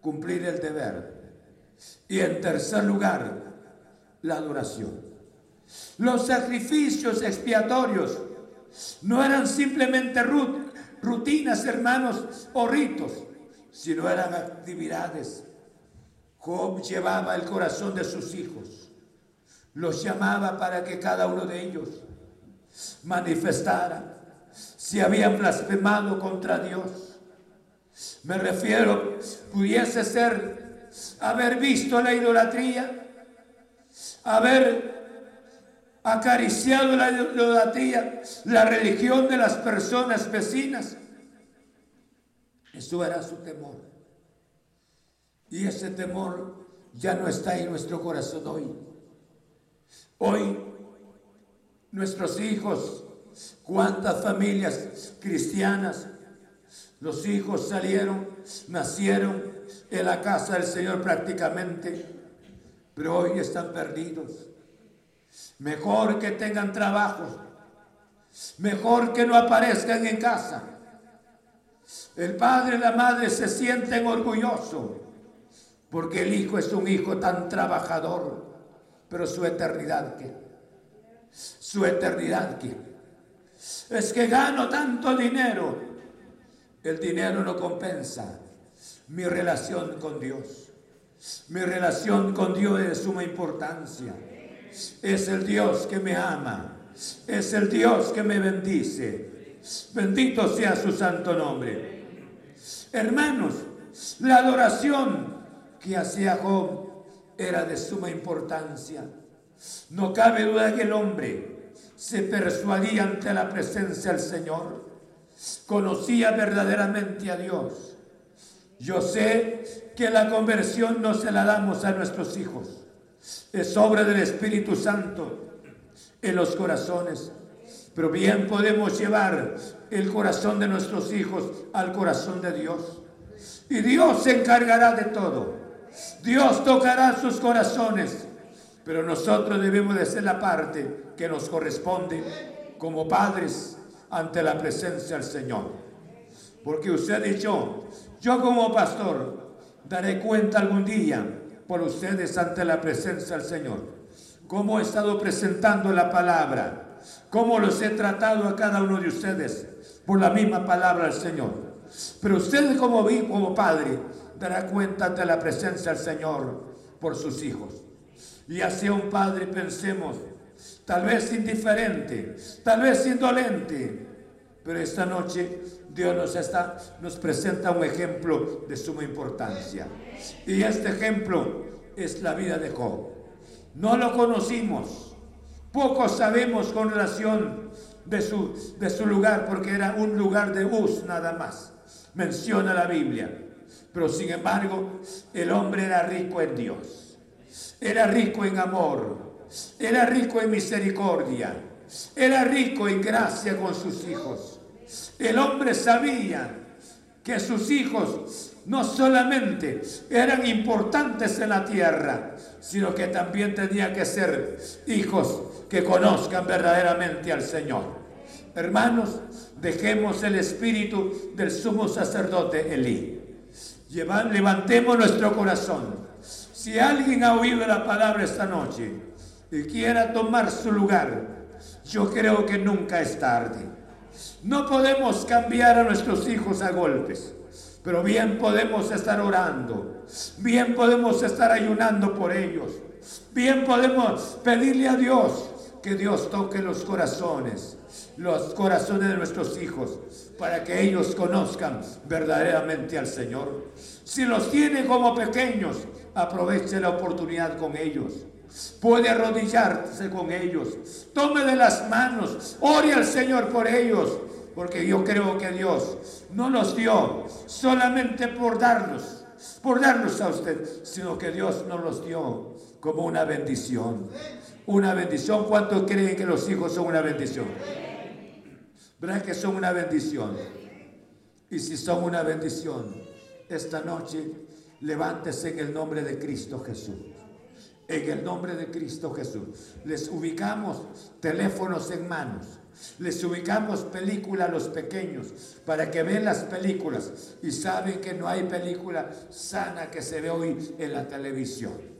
cumplir el deber. Y en tercer lugar, la adoración. Los sacrificios expiatorios no eran simplemente rutinas, hermanos, o ritos, sino eran actividades. Job llevaba el corazón de sus hijos, los llamaba para que cada uno de ellos manifestara si habían blasfemado contra Dios. Me refiero, pudiese ser haber visto la idolatría, haber acariciado la idolatría, la religión de las personas vecinas. Eso era su temor. Y ese temor ya no está en nuestro corazón hoy. Hoy nuestros hijos ¿Cuántas familias cristianas? Los hijos salieron, nacieron en la casa del Señor prácticamente, pero hoy están perdidos. Mejor que tengan trabajo, mejor que no aparezcan en casa. El padre y la madre se sienten orgullosos porque el hijo es un hijo tan trabajador, pero su eternidad que, su eternidad que es que gano tanto dinero. El dinero no compensa mi relación con Dios. Mi relación con Dios es de suma importancia. Es el Dios que me ama. Es el Dios que me bendice. Bendito sea su santo nombre. Hermanos, la adoración que hacía Job era de suma importancia. No cabe duda que el hombre se persuadía ante la presencia del Señor, conocía verdaderamente a Dios. Yo sé que la conversión no se la damos a nuestros hijos, es obra del Espíritu Santo en los corazones. Pero bien podemos llevar el corazón de nuestros hijos al corazón de Dios. Y Dios se encargará de todo. Dios tocará sus corazones. Pero nosotros debemos de ser la parte que nos corresponde como padres ante la presencia del Señor. Porque usted ha dicho, yo como pastor daré cuenta algún día por ustedes ante la presencia del Señor. Cómo he estado presentando la palabra, cómo los he tratado a cada uno de ustedes por la misma palabra del Señor. Pero usted como, como padre dará cuenta ante la presencia del Señor por sus hijos. Y hacia un padre pensemos, tal vez indiferente, tal vez indolente, pero esta noche Dios nos, está, nos presenta un ejemplo de suma importancia. Y este ejemplo es la vida de Job. No lo conocimos, poco sabemos con relación de su, de su lugar, porque era un lugar de bus nada más menciona la Biblia. Pero sin embargo, el hombre era rico en Dios. Era rico en amor. Era rico en misericordia. Era rico en gracia con sus hijos. El hombre sabía que sus hijos no solamente eran importantes en la tierra, sino que también tenía que ser hijos que conozcan verdaderamente al Señor. Hermanos, dejemos el espíritu del sumo sacerdote Elí. levantemos nuestro corazón. Si alguien ha oído la palabra esta noche y quiera tomar su lugar, yo creo que nunca es tarde. No podemos cambiar a nuestros hijos a golpes, pero bien podemos estar orando, bien podemos estar ayunando por ellos, bien podemos pedirle a Dios que Dios toque los corazones los corazones de nuestros hijos para que ellos conozcan verdaderamente al Señor. Si los tiene como pequeños, aproveche la oportunidad con ellos. Puede arrodillarse con ellos. Tome de las manos. Ore al Señor por ellos. Porque yo creo que Dios no los dio solamente por darnos, por darnos a usted, sino que Dios nos los dio como una bendición. Una bendición. ¿Cuántos creen que los hijos son una bendición? ¿Verdad que son una bendición? Y si son una bendición, esta noche levántese en el nombre de Cristo Jesús. En el nombre de Cristo Jesús. Les ubicamos teléfonos en manos. Les ubicamos películas a los pequeños para que vean las películas y saben que no hay película sana que se ve hoy en la televisión.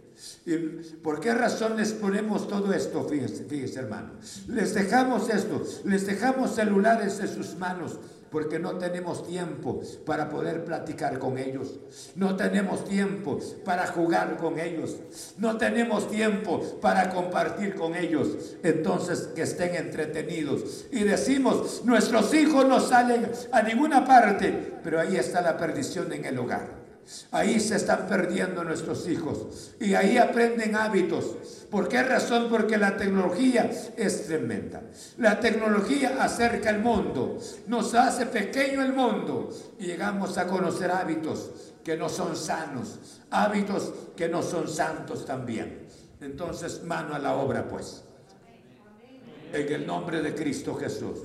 ¿Y ¿Por qué razón les ponemos todo esto? Fíjense, fíjense hermano. Les dejamos esto, les dejamos celulares en sus manos porque no tenemos tiempo para poder platicar con ellos. No tenemos tiempo para jugar con ellos. No tenemos tiempo para compartir con ellos. Entonces que estén entretenidos. Y decimos, nuestros hijos no salen a ninguna parte, pero ahí está la perdición en el hogar. Ahí se están perdiendo nuestros hijos y ahí aprenden hábitos. ¿Por qué razón? Porque la tecnología es tremenda. La tecnología acerca el mundo, nos hace pequeño el mundo y llegamos a conocer hábitos que no son sanos, hábitos que no son santos también. Entonces, mano a la obra, pues. En el nombre de Cristo Jesús.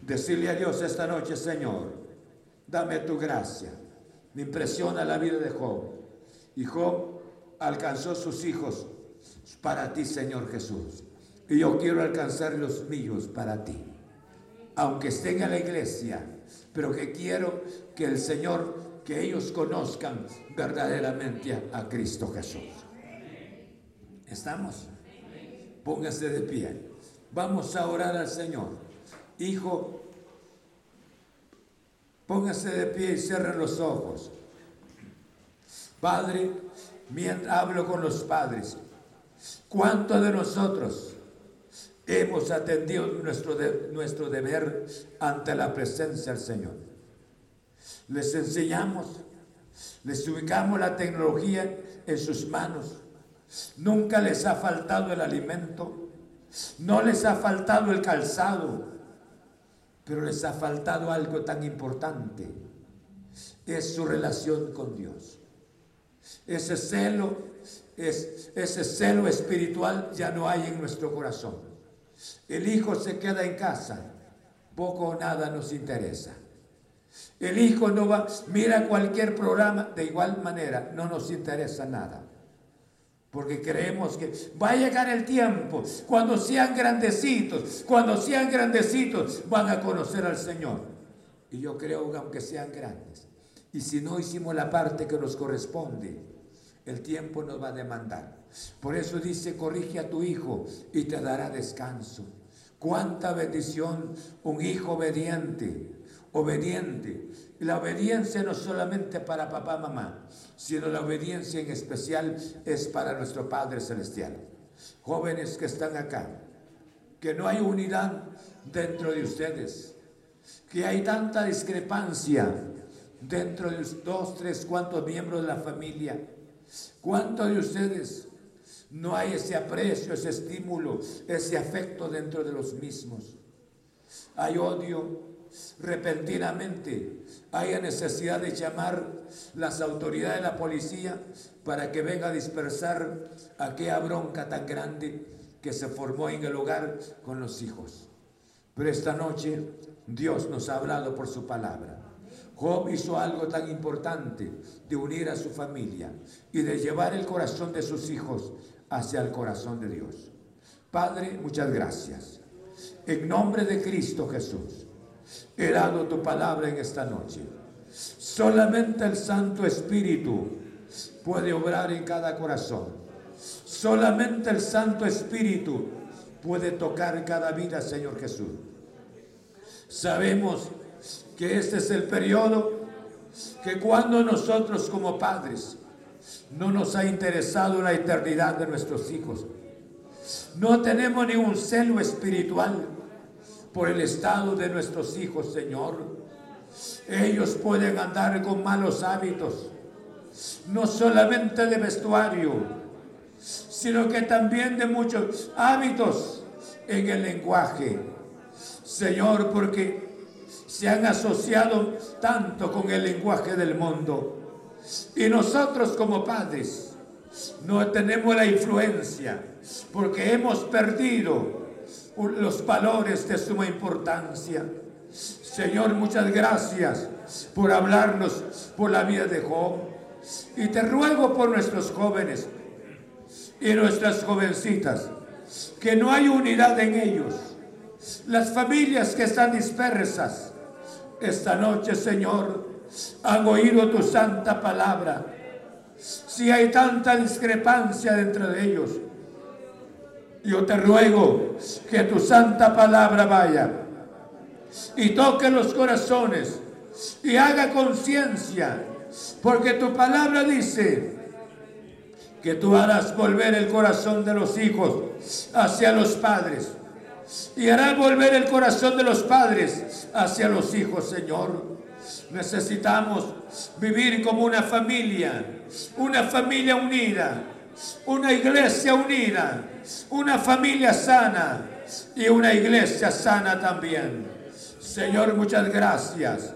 Decirle a Dios esta noche, Señor, dame tu gracia me impresiona la vida de Job. Y Job alcanzó sus hijos para ti, Señor Jesús. Y yo quiero alcanzar los míos para ti. Aunque estén en la iglesia, pero que quiero que el Señor, que ellos conozcan verdaderamente a, Cristo Jesús. ¿Estamos? Póngase de pie. Vamos a orar al Señor. Hijo, Póngase de pie y cierre los ojos. Padre, mientras hablo con los padres, ¿cuántos de nosotros hemos atendido nuestro, nuestro deber ante la presencia del Señor? Les enseñamos, les ubicamos la tecnología en sus manos. Nunca les ha faltado el alimento, no les ha faltado el calzado, pero les ha faltado algo tan importante, es su relación con Dios. Ese celo, es, ese celo espiritual ya no hay en nuestro corazón. El hijo se queda en casa, poco o nada nos interesa. El hijo no va, mira cualquier programa, de igual manera, no nos interesa nada. Porque creemos que va a llegar el tiempo, cuando sean grandecitos, cuando sean grandecitos, van a conocer al Señor. Y yo creo que aunque sean grandes, y si no hicimos la parte que nos corresponde, el tiempo nos va a demandar. Por eso dice, corrige a tu hijo y te dará descanso. Cuánta bendición un hijo obediente, obediente. Y la obediencia no solamente para papá, mamá, sino la obediencia en especial es para nuestro Padre Celestial. Jóvenes que están acá, que no hay unidad dentro de ustedes, que hay tanta discrepancia dentro de dos, tres, cuantos miembros de la familia. ¿Cuántos de ustedes no hay ese aprecio, ese estímulo, ese afecto dentro de los mismos? Hay odio repentinamente, hay necesidad de llamar las autoridades de la policía para que venga a dispersar aquella bronca tan grande que se formó en el hogar con los hijos. Pero esta noche Dios nos ha hablado por su palabra. Job hizo algo tan importante de unir a su familia y de llevar el corazón de sus hijos hacia el corazón de Dios. Padre, muchas gracias. En nombre de Cristo Jesús, he dado tu palabra en esta noche. Solamente el Santo Espíritu puede obrar en cada corazón. Solamente el Santo Espíritu puede tocar cada vida, Señor Jesús. Sabemos que este es el periodo que cuando nosotros como padres no nos ha interesado la eternidad de nuestros hijos, no tenemos ni un celo espiritual por el estado de nuestros hijos, Señor. Ellos pueden andar con malos hábitos, no solamente de vestuario, sino que también de muchos hábitos en el lenguaje. Señor, porque se han asociado tanto con el lenguaje del mundo. Y nosotros como padres no tenemos la influencia porque hemos perdido los valores de suma importancia. Señor, muchas gracias por hablarnos por la vida de Job. Y te ruego por nuestros jóvenes y nuestras jovencitas, que no hay unidad en ellos. Las familias que están dispersas, esta noche, Señor, han oído tu santa palabra. Si hay tanta discrepancia dentro de ellos, yo te ruego que tu santa palabra vaya y toque los corazones y haga conciencia, porque tu palabra dice que tú harás volver el corazón de los hijos hacia los padres y hará volver el corazón de los padres hacia los hijos, Señor. Necesitamos vivir como una familia, una familia unida, una iglesia unida, una familia sana y una iglesia sana también. Señor, muchas gracias.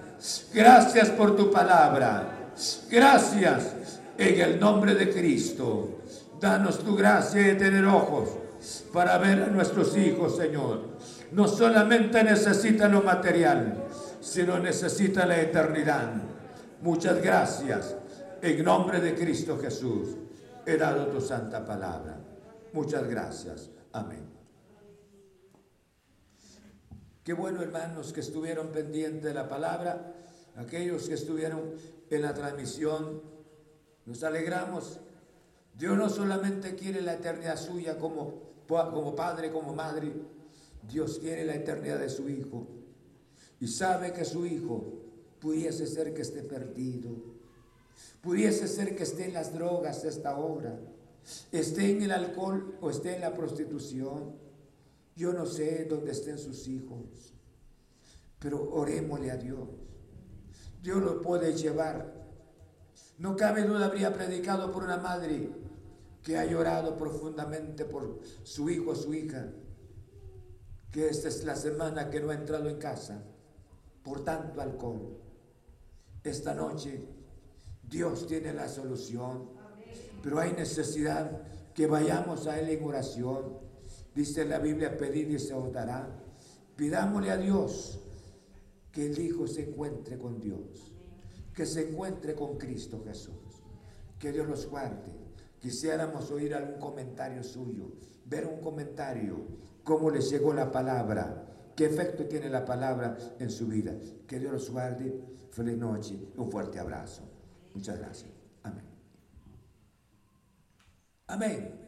Gracias por tu palabra. Gracias en el nombre de Cristo. Danos tu gracia de tener ojos para ver a nuestros hijos, Señor. No solamente necesitan lo material, sino necesitan la eternidad. Muchas gracias. En nombre de Cristo Jesús, he dado tu santa palabra. Muchas gracias. Amén. Qué bueno, hermanos, que estuvieron pendientes de la palabra, aquellos que estuvieron en la transmisión. Nos alegramos. Dios no solamente quiere la eternidad suya como como padre, como madre, Dios quiere la eternidad de su Hijo y sabe que su Hijo pudiese ser que esté perdido. Pudiese ser que esté en las drogas esta hora, esté en el alcohol o esté en la prostitución. Yo no sé dónde estén sus hijos, pero orémosle a Dios. Dios lo puede llevar. No cabe duda, habría predicado por una madre que ha llorado profundamente por su hijo o su hija, que esta es la semana que no ha entrado en casa por tanto alcohol. Esta noche Dios tiene la solución, pero hay necesidad que vayamos a Él en oración. Dice la Biblia, pedid y se os. Pidámosle a Dios que el Hijo se encuentre con Dios, que se encuentre con Cristo Jesús. Que Dios los guarde. Quisiéramos oír algún comentario suyo, ver un comentario, cómo les llegó la palabra, qué efecto tiene la palabra en su vida. Que Dios los guarde. Feliz noche. Un fuerte abrazo. Muchas gracias. Amén. Amén.